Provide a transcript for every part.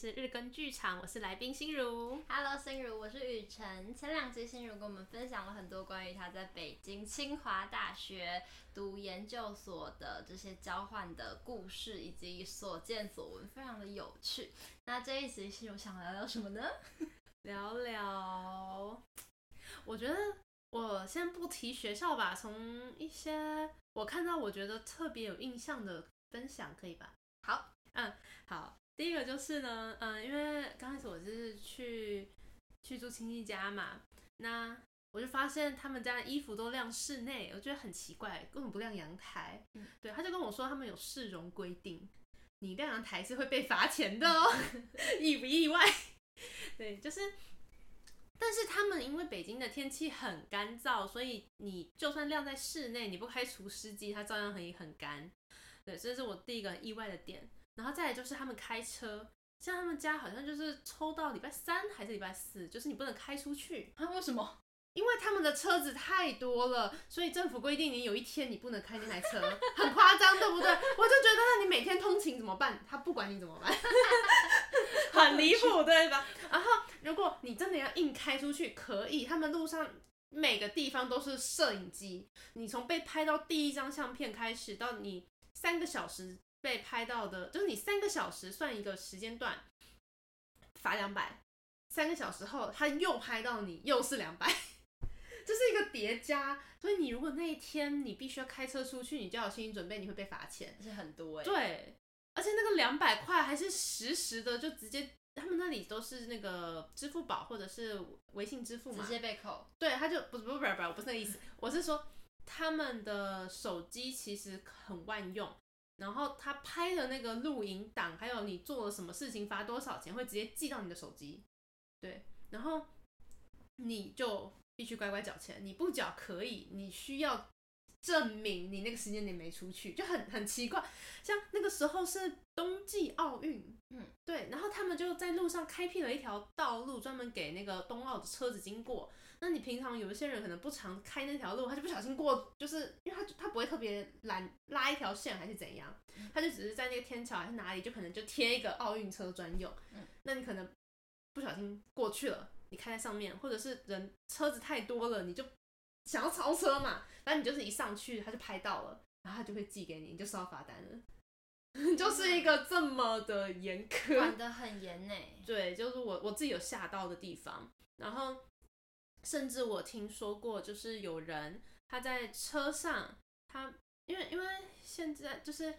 是日更剧场，我是来宾心如。Hello，心如，我是雨辰。前两集心如跟我们分享了很多关于他在北京清华大学读研究所的这些交换的故事，以及所见所闻，非常的有趣。那这一集心如想聊聊什么呢？聊聊，我觉得我先不提学校吧，从一些我看到我觉得特别有印象的分享，可以吧？好，嗯，好。第一个就是呢，嗯，因为刚开始我就是去去住亲戚家嘛，那我就发现他们家的衣服都晾室内，我觉得很奇怪，根本不晾阳台。嗯，对，他就跟我说他们有市容规定，你晾阳台是会被罚钱的哦，意不意外？对，就是，但是他们因为北京的天气很干燥，所以你就算晾在室内，你不开除湿机，它照样可以很干。对，这是我第一个意外的点。然后再来就是他们开车，像他们家好像就是抽到礼拜三还是礼拜四，就是你不能开出去啊？为什么？因为他们的车子太多了，所以政府规定你有一天你不能开那台车，很夸张，对不对？我就觉得那你每天通勤怎么办？他不管你怎么办，很离谱，对吧？然后如果你真的要硬开出去，可以，他们路上每个地方都是摄影机，你从被拍到第一张相片开始，到你三个小时。被拍到的，就是你三个小时算一个时间段，罚两百。三个小时后他又拍到你，又是两百，这是一个叠加。所以你如果那一天你必须要开车出去，你就要有心理准备，你会被罚钱，而且很多哎。对，而且那个两百块还是实时的，就直接他们那里都是那个支付宝或者是微信支付嘛，直接被扣。对，他就不不不不，我不是那个意思，我是说他们的手机其实很万用。然后他拍的那个录影档，还有你做了什么事情，罚多少钱，会直接寄到你的手机。对，然后你就必须乖乖缴钱，你不缴可以，你需要证明你那个时间点没出去，就很很奇怪。像那个时候是冬季奥运，嗯，对，然后他们就在路上开辟了一条道路，专门给那个冬奥的车子经过。那你平常有一些人可能不常开那条路，他就不小心过，就是因为他他不会特别拦拉一条线还是怎样，他就只是在那个天桥还是哪里，就可能就贴一个奥运车专用。那你可能不小心过去了，你开在上面，或者是人车子太多了，你就想要超车嘛，然后你就是一上去他就拍到了，然后他就会寄给你，你就收到罚单了，就是一个这么的严苛，管得很严呢。对，就是我我自己有吓到的地方，然后。甚至我听说过，就是有人他在车上，他因为因为现在就是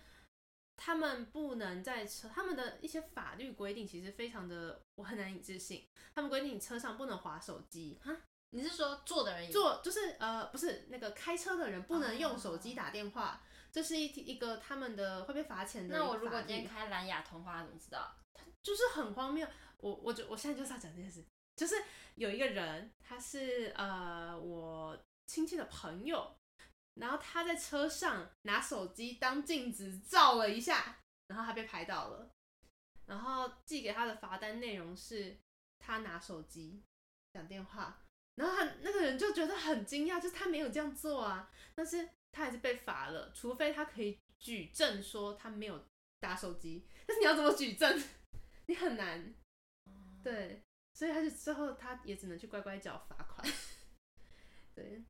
他们不能在车，他们的一些法律规定其实非常的我很难以置信。他们规定你车上不能划手机哈，你是说坐的人坐就是呃不是那个开车的人不能用手机打电话，这是一一个他们的会被罚钱的。那我如果今天开蓝牙通话，怎么知道？就是很荒谬。我我就我现在就是要讲这件事。就是有一个人，他是呃我亲戚的朋友，然后他在车上拿手机当镜子照了一下，然后他被拍到了，然后寄给他的罚单内容是他拿手机讲电话，然后他那个人就觉得很惊讶，就是他没有这样做啊，但是他还是被罚了，除非他可以举证说他没有打手机，但是你要怎么举证？你很难，对。所以他就最后他也只能去乖乖缴罚款。对，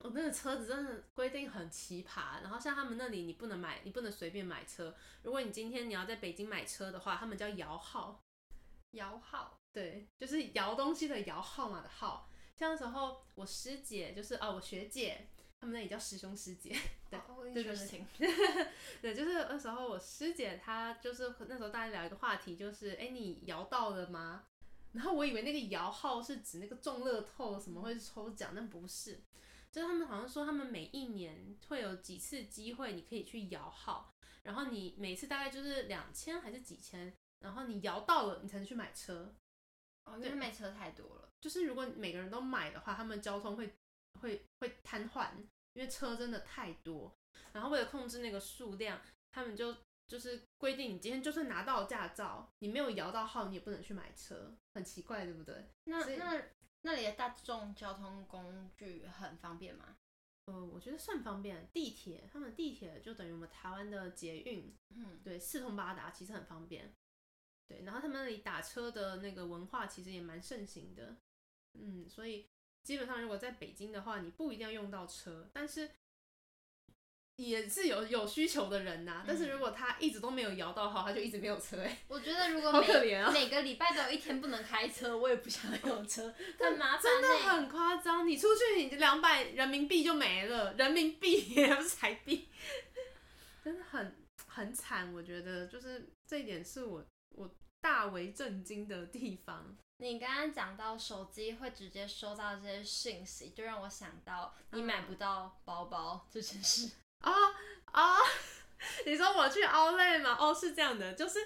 我那个车子真的规定很奇葩。然后像他们那里，你不能买，你不能随便买车。如果你今天你要在北京买车的话，他们叫摇号。摇号，对，就是摇东西的摇号码的号。像那时候我师姐就是哦，我学姐，他们那里叫师兄师姐。对，对对对。对，就是那时候我师姐她就是那时候大家聊一个话题，就是哎，你摇到了吗？然后我以为那个摇号是指那个中乐透什么会抽奖，但不是，就是他们好像说他们每一年会有几次机会，你可以去摇号，然后你每次大概就是两千还是几千，然后你摇到了，你才能去买车。哦，因为买车太多了，就是如果每个人都买的话，他们交通会会会瘫痪，因为车真的太多。然后为了控制那个数量，他们就。就是规定，你今天就算拿到驾照，你没有摇到号，你也不能去买车，很奇怪，对不对？那那那里的大众交通工具很方便吗？呃，我觉得算方便。地铁，他们地铁就等于我们台湾的捷运，嗯，对，四通八达，其实很方便。对，然后他们那里打车的那个文化其实也蛮盛行的，嗯，所以基本上如果在北京的话，你不一定要用到车，但是。也是有有需求的人呐、啊，但是如果他一直都没有摇到号，他就一直没有车哎、欸。我觉得如果每个礼拜都有一天不能开车，我也不想有车，很麻烦、欸。真的很夸张，你出去你两百人民币就没了，人民币也不是台币，真的很很惨。我觉得就是这一点是我我大为震惊的地方。你刚刚讲到手机会直接收到这些讯息，就让我想到你买不到包包这件事。啊啊、你说我去 o u l e 吗？哦，是这样的，就是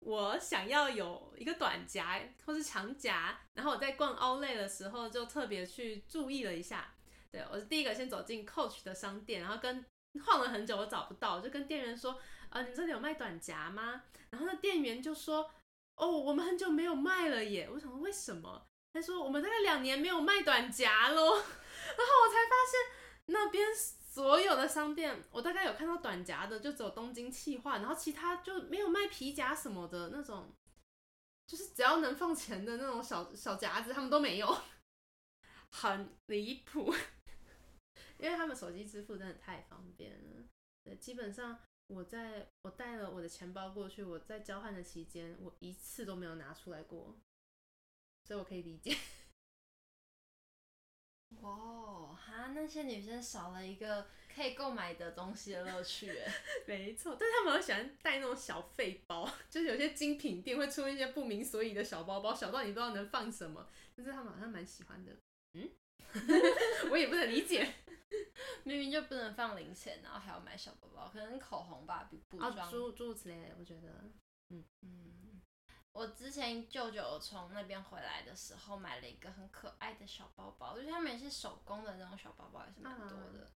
我想要有一个短夹或是长夹，然后我在逛 o u l e 的时候就特别去注意了一下。对，我是第一个先走进 Coach 的商店，然后跟晃了很久我找不到，就跟店员说：“呃，你这里有卖短夹吗？”然后那店员就说：“哦，我们很久没有卖了耶。”我想说为什么？他说：“我们大概两年没有卖短夹喽。”然后我才发现那边。所有的商店，我大概有看到短夹的，就只有东京企划，然后其他就没有卖皮夹什么的那种，就是只要能放钱的那种小小夹子，他们都没有，很离谱。因为他们手机支付真的太方便了，基本上我在我带了我的钱包过去，我在交换的期间，我一次都没有拿出来过，所以我可以理解。哇、哦，哈，那些女生少了一个可以购买的东西的乐趣，哎，没错，但是他们很喜欢带那种小废包，就是有些精品店会出一些不明所以的小包包，小到你不知道能放什么，但是他们好像蛮喜欢的，嗯，我也不能理解，明明就不能放零钱，然后还要买小包包，可能口红吧，比补妆，诸诸如此类，我觉得，嗯。嗯。我之前舅舅从那边回来的时候，买了一个很可爱的小包包，就是他们也是手工的那种小包包，也是蛮多的。啊、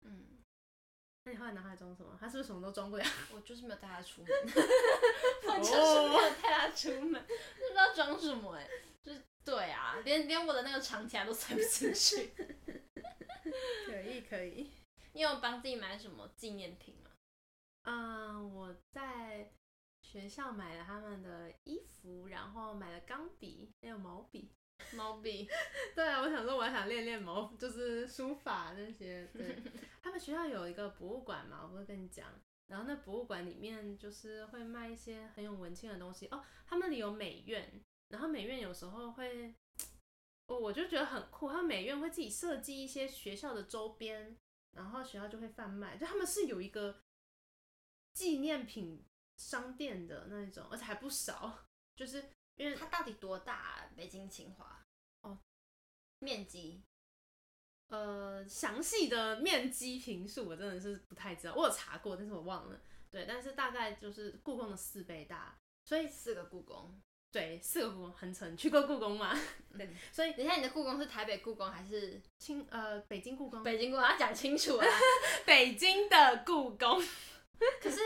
嗯，那你后来拿它装什么？他是不是什么都装不了？我就是没有带它出门，我就是没有带它出门，不知道装什么哎、欸，就是对啊，连连我的那个长夹都塞不进去。可以可以，你有帮自己买什么纪念品吗？嗯，我在。学校买了他们的衣服，然后买了钢笔，还有毛笔。毛笔，对啊，我想说我还想练练毛，就是书法那些。对，他们学校有一个博物馆嘛，我不会跟你讲。然后那博物馆里面就是会卖一些很有文青的东西哦。他们里有美院，然后美院有时候会，我我就觉得很酷。他们美院会自己设计一些学校的周边，然后学校就会贩卖。就他们是有一个纪念品。商店的那种，而且还不少，就是因为它到底多大啊？北京清华哦，面积，呃，详细的面积平数我真的是不太知道，我有查过，但是我忘了。对，但是大概就是故宫的四倍大，所以四个故宫，对，四个故宫很沉。去过故宫吗？对，所以等一下你的故宫是台北故宫还是清呃北京故宫？北京故宫要讲清楚啊，北京的故宫，可是。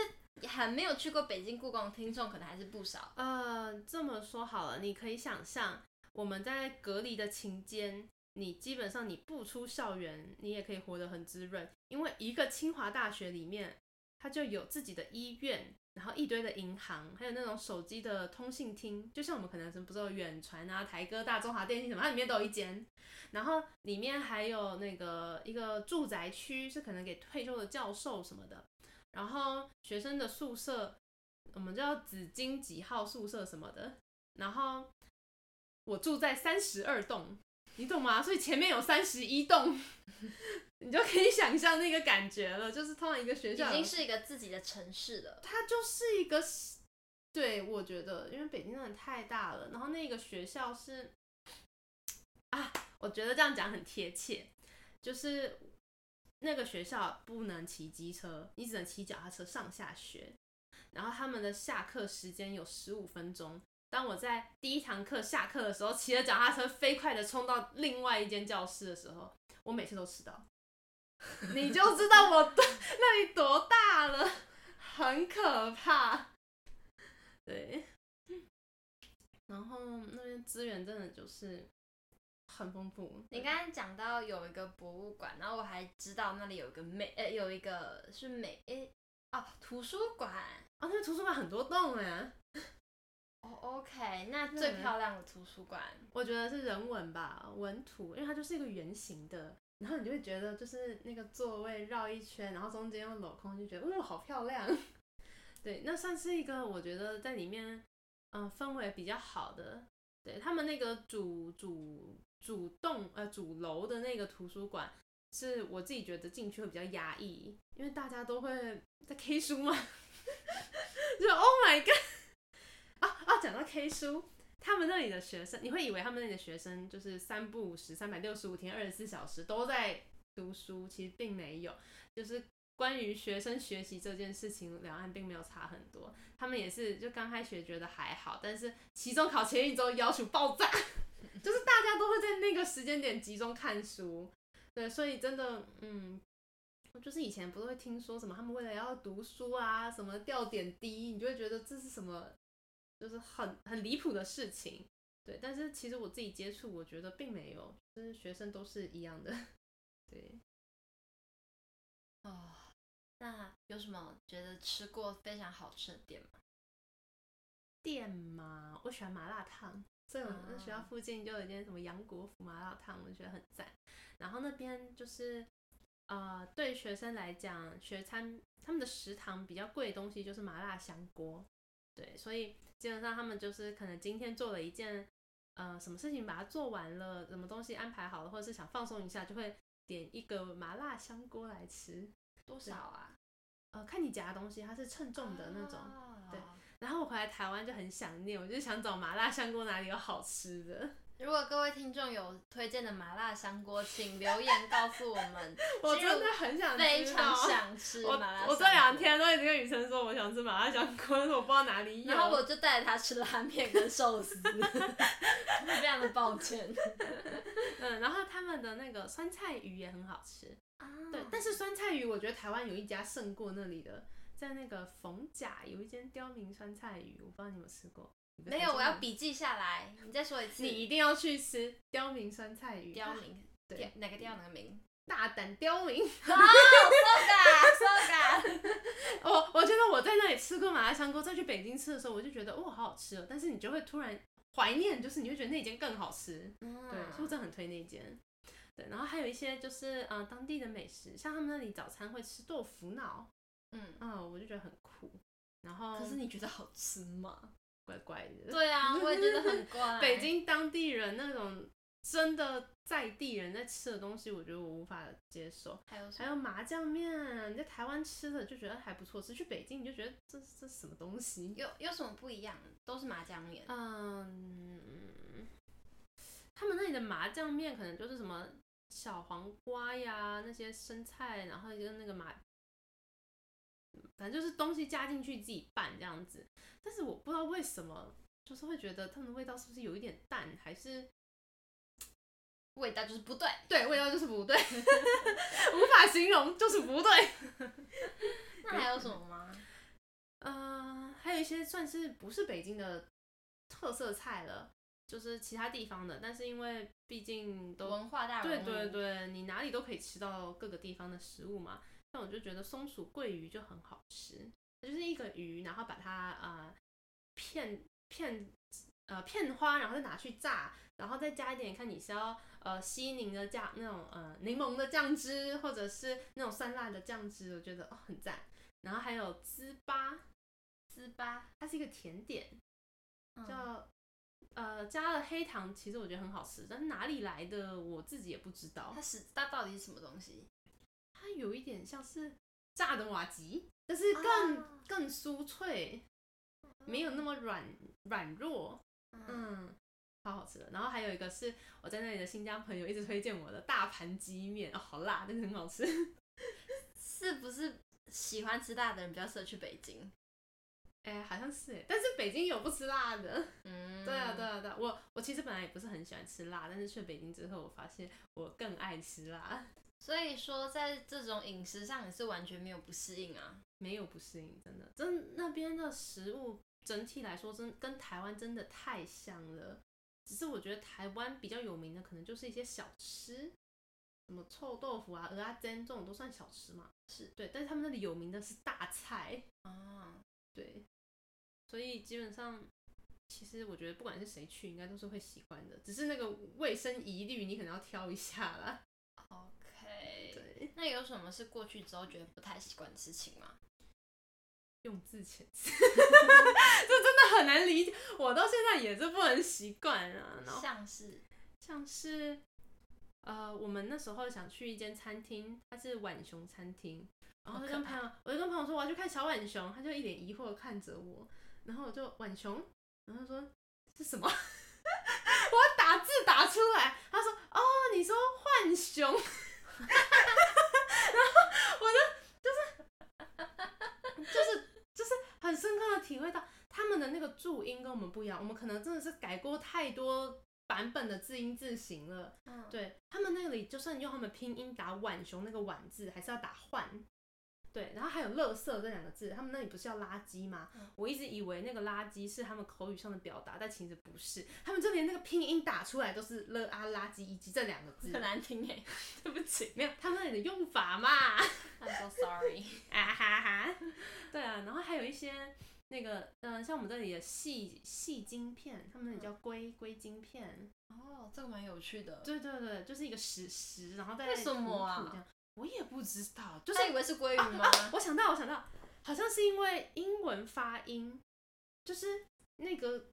还没有去过北京故宫的听众可能还是不少。呃，这么说好了，你可以想象我们在隔离的期间，你基本上你不出校园，你也可以活得很滋润，因为一个清华大学里面，它就有自己的医院，然后一堆的银行，还有那种手机的通信厅，就像我们可能什么不知道远传啊、台哥大、中华电信什么，它里面都有一间，然后里面还有那个一个住宅区，是可能给退休的教授什么的。然后学生的宿舍，我们叫紫金几号宿舍什么的。然后我住在三十二栋，你懂吗？所以前面有三十一栋，你就可以想象那个感觉了。就是通常一个学校已经是一个自己的城市了，它就是一个，对，我觉得，因为北京真的太大了。然后那个学校是，啊，我觉得这样讲很贴切，就是。那个学校不能骑机车，你只能骑脚踏车上下学。然后他们的下课时间有十五分钟。当我在第一堂课下课的时候，骑着脚踏车飞快的冲到另外一间教室的时候，我每次都迟到。你就知道我那里多大了，很可怕。对，然后那边资源真的就是。很丰富。你刚刚讲到有一个博物馆，然后我还知道那里有一个美，呃，有一个是美，诶，哦，图书馆。哦，那图书馆很多栋哎。哦、oh,，OK，那最漂亮的图书馆，我觉得是人文吧，文图，因为它就是一个圆形的，然后你就会觉得就是那个座位绕一圈，然后中间又镂空，就觉得哇，好漂亮。对，那算是一个我觉得在里面，嗯、呃，氛围比较好的。对，他们那个主主主栋呃主楼的那个图书馆，是我自己觉得进去会比较压抑，因为大家都会在 K 书嘛，就 Oh my God！啊啊，讲到 K 书，他们那里的学生，你会以为他们那里的学生就是三不五时、三百六十五天、二十四小时都在读书，其实并没有，就是。关于学生学习这件事情，两岸并没有差很多。他们也是就刚开学觉得还好，但是期中考前一周要求爆炸，就是大家时间点集中看书。对，所以真的，嗯，就是以前不是会听说什么他们为了要读书啊，什么掉点滴，你就会觉得这是什么，就是很很离谱的事情。对，但是其实我自己接触，我觉得并没有，就是学生都是一样的。对，哦。那有什么觉得吃过非常好吃的店吗？店吗？我喜欢麻辣烫，所以我们学校附近就有一间什么杨国福麻辣烫，我觉得很赞。然后那边就是，呃，对学生来讲，学餐他们的食堂比较贵的东西就是麻辣香锅，对，所以基本上他们就是可能今天做了一件，呃，什么事情把它做完了，什么东西安排好了，或者是想放松一下，就会点一个麻辣香锅来吃。多少啊？呃，看你夹的东西，它是称重的那种。Oh. 对。来台湾就很想念，我就想找麻辣香锅哪里有好吃的。如果各位听众有推荐的麻辣香锅，请留言告诉我们。我真的很想吃，非常想吃麻辣香锅。我这两天都已经跟雨辰说我想吃麻辣香锅，但是我不知道哪里有。然后我就带着他吃拉面跟寿司，非常的抱歉。嗯，然后他们的那个酸菜鱼也很好吃。对，但是酸菜鱼，我觉得台湾有一家胜过那里的，在那个逢甲有一间刁民酸菜鱼，我不知道你有吃过。没有，我要笔记下来。你再说一次。你一定要去吃刁民酸菜鱼。刁民，对，哪个刁哪个民？大胆刁民。好，so good，so good。我我觉得我在那里吃过麻辣香锅，再去北京吃的时候，我就觉得哇，好好吃哦。但是你就会突然怀念，就是你会觉得那间更好吃。嗯，对，是不是真的很推那间？对，然后还有一些就是嗯、呃、当地的美食，像他们那里早餐会吃豆腐脑，嗯嗯，我就觉得很酷。然后可是你觉得好吃吗？怪怪的。对啊，我也觉得很怪。北京当地人那种真的在地人在吃的东西，我觉得我无法接受。还有还有麻酱面，你在台湾吃的就觉得还不错吃，去北京你就觉得这这什么东西？有有什么不一样？都是麻酱面。嗯，他们那里的麻酱面可能就是什么。小黄瓜呀，那些生菜，然后跟那个麻，反正就是东西加进去自己拌这样子。但是我不知道为什么，就是会觉得它们的味道是不是有一点淡，还是味道就是不对？对，味道就是不对，无法形容，就是不对。那还有什么吗？嗯、呃，还有一些算是不是北京的特色菜了。就是其他地方的，但是因为毕竟都文化大，对对对，你哪里都可以吃到各个地方的食物嘛。那我就觉得松鼠桂鱼就很好吃，就是一个鱼，然后把它呃片片呃片花，然后再拿去炸，然后再加一点，看你是要呃西宁的酱那种呃柠檬的酱汁，或者是那种酸辣的酱汁，我觉得哦很赞。然后还有糍粑，糍粑它是一个甜点，叫。嗯呃，加了黑糖，其实我觉得很好吃，但是哪里来的我自己也不知道。它是它到底是什么东西？它有一点像是炸的瓦吉，但是更、啊、更酥脆，没有那么软软弱。嗯，超好吃的。然后还有一个是我在那里的新疆朋友一直推荐我的大盘鸡面，哦，好辣，但是很好吃。是不是喜欢吃辣的人比较适合去北京？哎、欸，好像是哎，但是北京有不吃辣的。嗯，对啊，对啊，对啊。我我其实本来也不是很喜欢吃辣，但是去北京之后，我发现我更爱吃辣。所以说，在这种饮食上，你是完全没有不适应啊？没有不适应，真的，真那边的食物整体来说，真跟台湾真的太像了。只是我觉得台湾比较有名的，可能就是一些小吃，什么臭豆腐啊、鹅啊煎这种都算小吃嘛。是对，但是他们那里有名的是大菜啊，对。所以基本上，其实我觉得不管是谁去，应该都是会喜欢的，只是那个卫生疑虑，你可能要挑一下啦。OK，对，那有什么是过去之后觉得不太习惯的事情吗？用字遣词，这真的很难理解，我到现在也是不能习惯啊。像是，像是，呃，我们那时候想去一间餐厅，它是浣熊餐厅，然后就跟朋友，我就跟朋友说我要去看小浣熊，他就一脸疑惑的看着我，然后我就浣熊，然后他说是什么？我打字打出来，他说哦，你说浣熊，然后我就就是就是。就是很深刻的体会到他们的那个注音跟我们不一样，我们可能真的是改过太多版本的字音字形了。嗯，对，他们那里就算用他们拼音打浣熊那个浣字，还是要打换。对，然后还有垃圾这两个字，他们那里不是叫垃圾吗？嗯、我一直以为那个垃圾是他们口语上的表达，但其实不是，他们就连那个拼音打出来都是了啊垃圾以及这两个字，很难听哎，对不起，没有他们那里的用法嘛。I'm so sorry，啊哈哈，对啊，然后还有一些那个，嗯、呃，像我们这里的细细晶片，他们那里叫硅硅晶片。哦，这个蛮有趣的。对对对，就是一个石石，然后再为什么啊？我也不知道，就是他以为是鲑鱼吗？啊啊？我想到，我想到，好像是因为英文发音，就是那个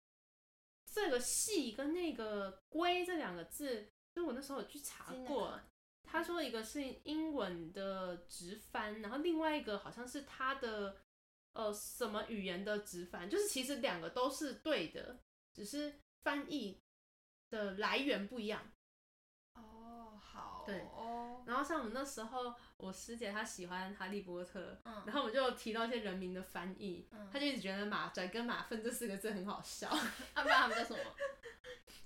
这个“细”跟那个“龟”这两个字，就我那时候有去查过，他说一个是英文的直翻，然后另外一个好像是他的呃什么语言的直翻，就是其实两个都是对的，只是翻译的来源不一样。哦，好对，然后像我们那时候，我师姐她喜欢哈利波特，嗯、然后我们就提到一些人名的翻译，嗯、她就一直觉得马拽跟马粪这四个字很好笑。啊，不知道他们叫什么？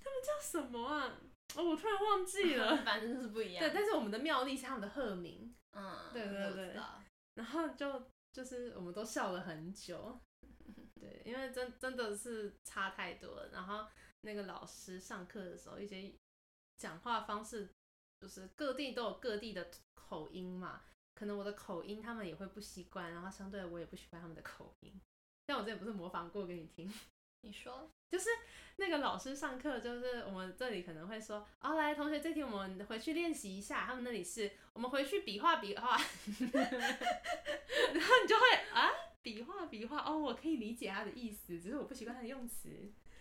他们叫什么啊？哦，我突然忘记了。反正就是不一样。对，但是我们的妙丽是他们的鹤名。嗯，对对对。然后就就是我们都笑了很久。对，因为真真的是差太多了。然后那个老师上课的时候，一些讲话方式。就是各地都有各地的口音嘛，可能我的口音他们也会不习惯，然后相对我也不习惯他们的口音。但我之前不是模仿过给你听，你说就是那个老师上课，就是我们这里可能会说，哦，来同学，这题我们回去练习一下。他们那里是我们回去比划比划，然后你就会啊，比划比划，哦，我可以理解他的意思，只是我不习惯他的用词。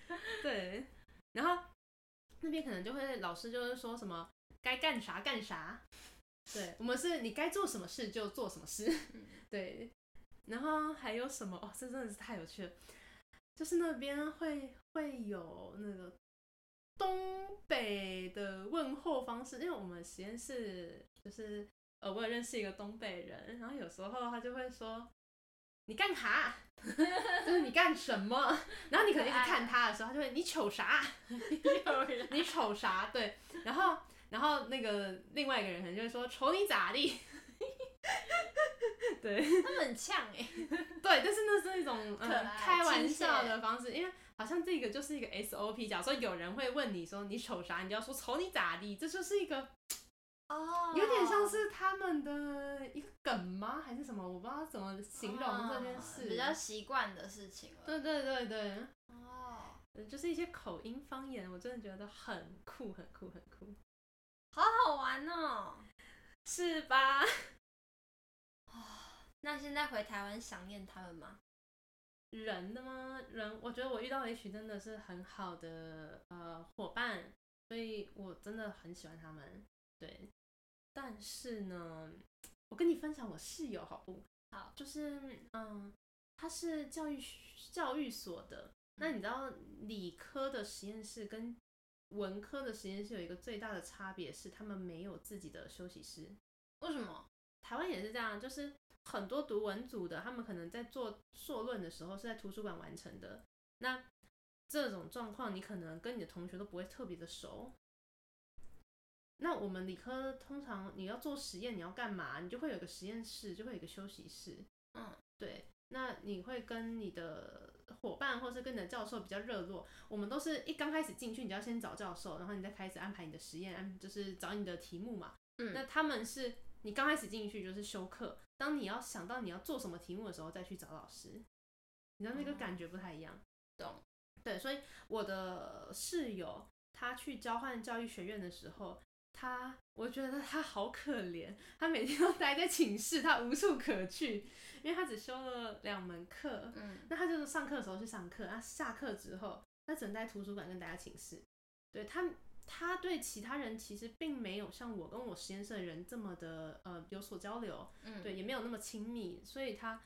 对，然后那边可能就会老师就是说什么。该干啥干啥，对，我们是你该做什么事就做什么事，对，然后还有什么？哦，这真的是太有趣了，就是那边会会有那个东北的问候方式，因为我们实验室就是呃，我也认识一个东北人，然后有时候他就会说你干啥，就是你干什么，然后你可能一直看他的时候，他就会你瞅啥，你瞅啥，对，然后。然后那个另外一个人可能就会说：“瞅你咋地？” 对，他们很呛哎。对，但是那是一种嗯开玩笑的方式，因为好像这个就是一个 SOP。假如说有人会问你说你瞅啥，你就要说瞅你咋地，这就是一个哦，有点像是他们的一个梗吗？还是什么？我不知道怎么形容这件事。比较习惯的事情了。对对对对。哦，就是一些口音方言，我真的觉得很酷，很酷，很酷。好好玩哦，是吧？那现在回台湾想念他们吗？人的吗？人，我觉得我遇到了一群真的是很好的呃伙伴，所以我真的很喜欢他们。对，但是呢，我跟你分享我室友好不？好，就是嗯，他是教育教育所的，那你知道理科的实验室跟文科的实验室有一个最大的差别是，他们没有自己的休息室。为什么？台湾也是这样，就是很多读文组的，他们可能在做硕论的时候是在图书馆完成的。那这种状况，你可能跟你的同学都不会特别的熟。那我们理科通常你要做实验，你要干嘛？你就会有个实验室，就会有一个休息室。嗯，对。那你会跟你的伙伴，或是跟你的教授比较热络。我们都是一刚开始进去，你就要先找教授，然后你再开始安排你的实验，就是找你的题目嘛。嗯。那他们是你刚开始进去就是修课，当你要想到你要做什么题目的时候，再去找老师。你知道那个感觉不太一样。懂。对，所以我的室友他去交换教育学院的时候，他我觉得他好可怜，他每天都待在寝室，他无处可去，因为他只修了两门课，嗯，那他就是上课的时候去上课，那下课之后，他只能在图书馆跟大家寝室，对他。他对其他人其实并没有像我跟我实验室的人这么的呃有所交流，嗯，对，也没有那么亲密，所以他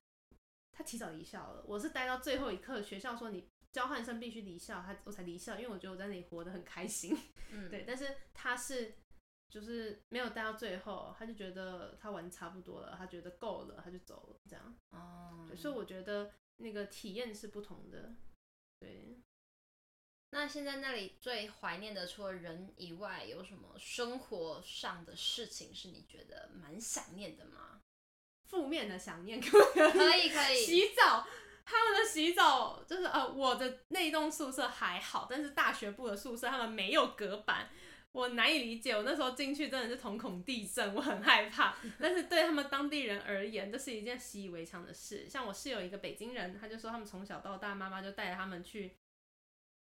他提早离校了。我是待到最后一刻，学校说你交换生必须离校，他我才离校，因为我觉得我在那里活得很开心，嗯，对。但是他是就是没有待到最后，他就觉得他玩差不多了，他觉得够了，他就走了，这样。哦，所以我觉得那个体验是不同的，对。那现在那里最怀念的，除了人以外，有什么生活上的事情是你觉得蛮想念的吗？负面的想念可不 可以？可以可以。洗澡，他们的洗澡就是呃，我的那栋宿舍还好，但是大学部的宿舍他们没有隔板，我难以理解。我那时候进去真的是瞳孔地震，我很害怕。但是对他们当地人而言，这是一件习以为常的事。像我室友一个北京人，他就说他们从小到大，妈妈就带着他们去。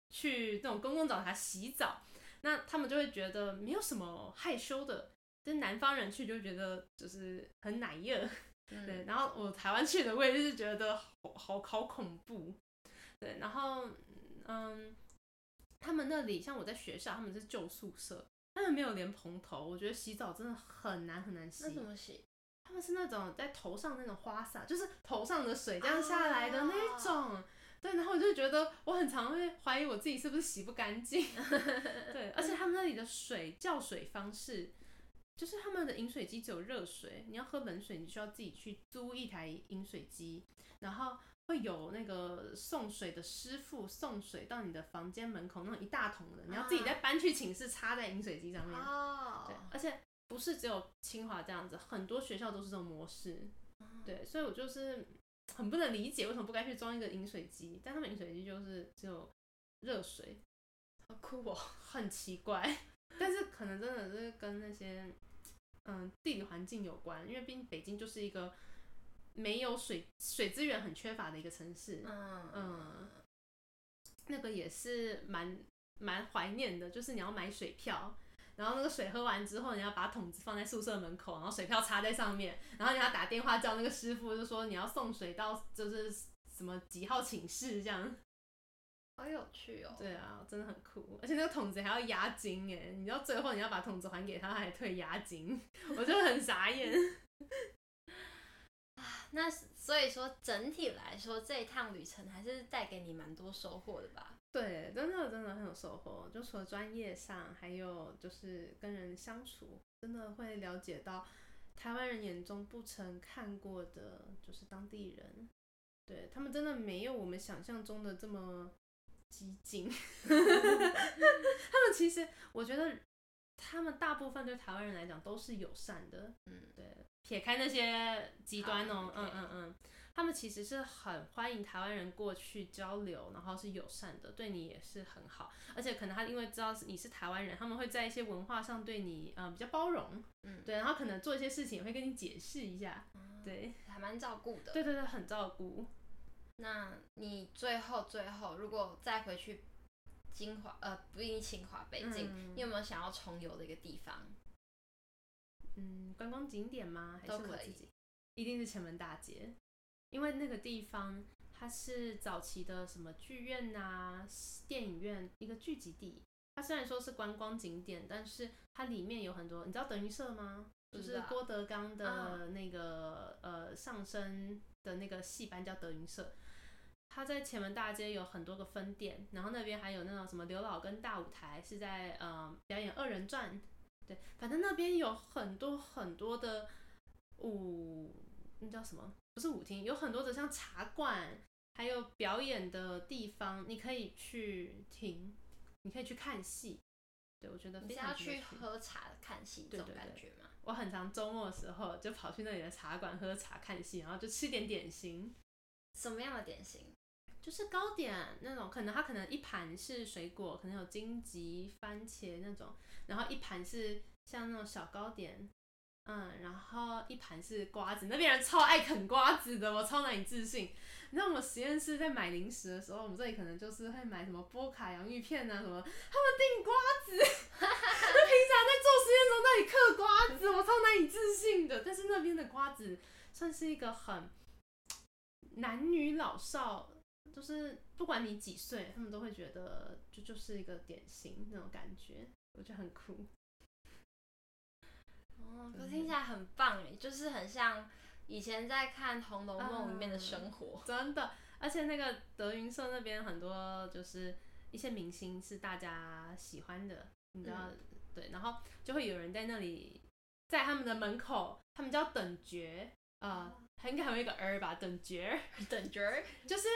去这种公共澡堂洗澡，那他们就会觉得没有什么害羞的，跟南方人去就觉得就是很奶热，嗯、对。然后我台湾去的，我也是觉得好好好恐怖，对。然后嗯，他们那里像我在学校，他们是旧宿舍，他们没有连蓬头，我觉得洗澡真的很难很难洗。那怎么洗？他们是那种在头上那种花洒，就是头上的水这样下来的那种。啊对，然后我就觉得我很常会怀疑我自己是不是洗不干净。对，而且他们那里的水叫水方式，就是他们的饮水机只有热水，你要喝冷水，你需要自己去租一台饮水机，然后会有那个送水的师傅送水到你的房间门口，那种一大桶的，你要自己再搬去寝室插在饮水机上面。哦。对，而且不是只有清华这样子，很多学校都是这种模式。对，所以我就是。很不能理解为什么不该去装一个饮水机，但他们饮水机就是只有热水，好酷哦，很奇怪。但是可能真的是跟那些嗯地理环境有关，因为毕竟北京就是一个没有水水资源很缺乏的一个城市。嗯嗯，那个也是蛮蛮怀念的，就是你要买水票。然后那个水喝完之后，你要把桶子放在宿舍门口，然后水票插在上面，然后你要打电话叫那个师傅，就说你要送水到就是什么几号寝室这样。好有趣哦。对啊，真的很酷，而且那个桶子还要押金哎，你知道最后你要把桶子还给他，他还退押金，我就很傻眼。啊，那所以说整体来说，这一趟旅程还是带给你蛮多收获的吧？对，真的真的很有收获。就除了专业上，还有就是跟人相处，真的会了解到台湾人眼中不曾看过的，就是当地人。对，他们真的没有我们想象中的这么激进。他们其实，我觉得他们大部分对台湾人来讲都是友善的。嗯，对，撇开那些极端哦，嗯嗯嗯。他们其实是很欢迎台湾人过去交流，然后是友善的，对你也是很好。而且可能他因为知道你是台湾人，他们会在一些文化上对你嗯、呃、比较包容，嗯，对，然后可能做一些事情也会跟你解释一下，嗯、对，还蛮照顾的。对对对，很照顾。那你最后最后如果再回去金华呃不一定清华北京，嗯、你有没有想要重游的一个地方？嗯，观光景点吗？还是我自己。一定是前门大街。因为那个地方它是早期的什么剧院呐、啊、电影院一个聚集地。它虽然说是观光景点，但是它里面有很多。你知道德云社吗？就是郭德纲的那个、嗯、呃相声的那个戏班叫德云社。它在前门大街有很多个分店，然后那边还有那种什么刘老根大舞台是在呃表演二人转。对，反正那边有很多很多的舞，那叫什么？不是舞厅，有很多的像茶馆，还有表演的地方，你可以去听，你可以去看戏。对，我觉得非常。你是要去喝茶看戏这种感觉吗？我很常周末的时候就跑去那里的茶馆喝茶看戏，然后就吃点点心。什么样的点心？就是糕点那种，可能它可能一盘是水果，可能有荆棘、番茄那种，然后一盘是像那种小糕点。嗯，然后一盘是瓜子，那边人超爱啃瓜子的，我超难以置信。你知道我们实验室在买零食的时候，我们这里可能就是会买什么波卡洋芋片啊什么，他们订瓜子，那平常在做实验中那里嗑瓜子，我超难以置信的。但是那边的瓜子算是一个很男女老少，就是不管你几岁，他们都会觉得就就是一个典型那种感觉，我觉得很酷。哦，可听起来很棒诶，就是很像以前在看《红楼梦》里面的生活，嗯，真的。而且那个德云社那边很多就是一些明星是大家喜欢的，你知道，嗯、对，然后就会有人在那里，在他们的门口，他们叫等角，呃，应该还有一个儿吧，等角，等角，就是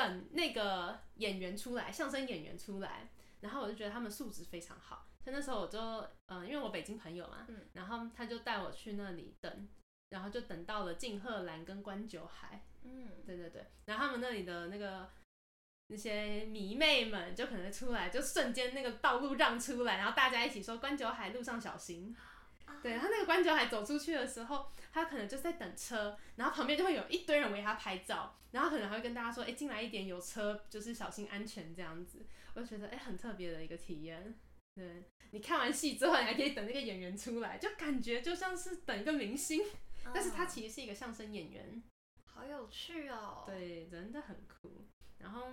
等那个演员出来，相声演员出来，然后我就觉得他们素质非常好。所以那时候我就，嗯、呃，因为我北京朋友嘛，嗯、然后他就带我去那里等，然后就等到了敬贺兰跟关九海，嗯，对对对，然后他们那里的那个那些迷妹们就可能出来，就瞬间那个道路让出来，然后大家一起说关九海路上小心。啊、对，他那个关九海走出去的时候，他可能就在等车，然后旁边就会有一堆人围他拍照，然后可能还会跟大家说，哎，进来一点有车，就是小心安全这样子，我就觉得哎，很特别的一个体验。对，你看完戏之后，你还可以等那个演员出来，就感觉就像是等一个明星，嗯、但是他其实是一个相声演员，好有趣哦。对，真的很酷。然后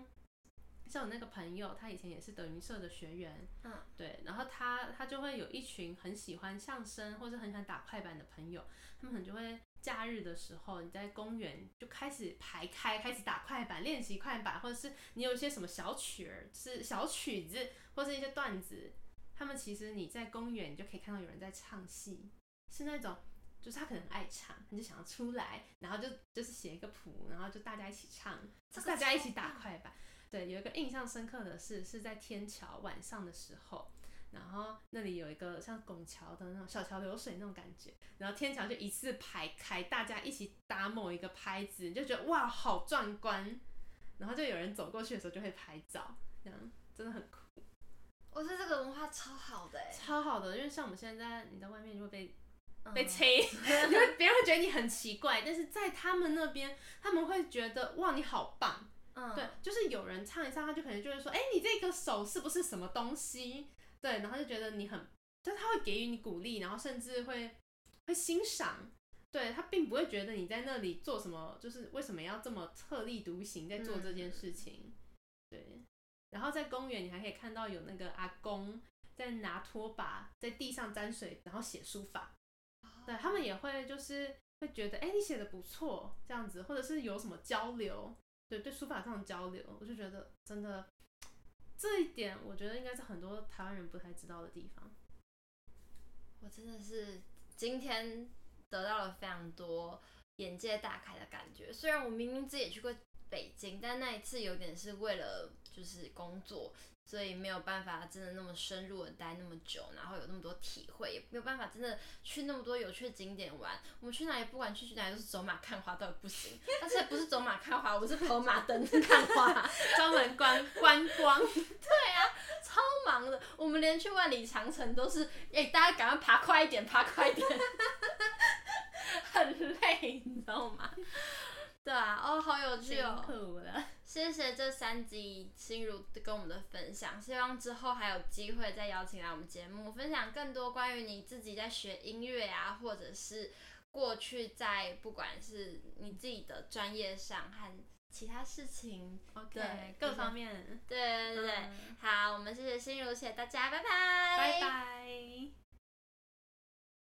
像我那个朋友，他以前也是德云社的学员，嗯，对，然后他他就会有一群很喜欢相声或者很喜欢打快板的朋友，他们可能就会假日的时候，你在公园就开始排开，开始打快板练习快板，或者是你有一些什么小曲儿，是小曲子或是一些段子。他们其实你在公园，你就可以看到有人在唱戏，是那种，就是他可能爱唱，他就想要出来，然后就就是写一个谱，然后就大家一起唱，大家一起打快板。对，有一个印象深刻的是，是在天桥晚上的时候，然后那里有一个像拱桥的那种小桥流水那种感觉，然后天桥就一字排开，大家一起打某一个拍子，你就觉得哇，好壮观，然后就有人走过去的时候就会拍照，这样真的很酷。我觉得这个文化超好的，超好的，因为像我们现在你在外面 就会被、嗯、被催，因为别人会觉得你很奇怪，但是在他们那边，他们会觉得哇，你好棒，嗯，对，就是有人唱一唱，他就可能就会说，哎、欸，你这个手是不是什么东西？对，然后就觉得你很，就他会给予你鼓励，然后甚至会会欣赏，对，他并不会觉得你在那里做什么，就是为什么要这么特立独行在做这件事情，嗯、对。然后在公园，你还可以看到有那个阿公在拿拖把在地上沾水，然后写书法。对，他们也会就是会觉得，哎，你写的不错，这样子，或者是有什么交流，对对，书法上的交流，我就觉得真的这一点，我觉得应该是很多台湾人不太知道的地方。我真的是今天得到了非常多眼界大开的感觉。虽然我明明自己也去过北京，但那一次有点是为了。就是工作，所以没有办法真的那么深入的待那么久，然后有那么多体会，也没有办法真的去那么多有趣的景点玩。我们去哪里，不管去去哪里都是走马看花，都不行。但是不是走马看花，我是跑马灯看花，专门观观光。对啊，超忙的。我们连去万里长城都是，哎、大家赶快爬快一点，爬快一点，很累，你知道吗？对啊，哦，好有趣哦，辛苦了。谢谢这三集心如跟我们的分享，希望之后还有机会再邀请来我们节目，分享更多关于你自己在学音乐啊，或者是过去在不管是你自己的专业上和其他事情，OK，对各方面，对对对，嗯、好，我们谢谢心如，谢谢大家，拜拜，拜拜。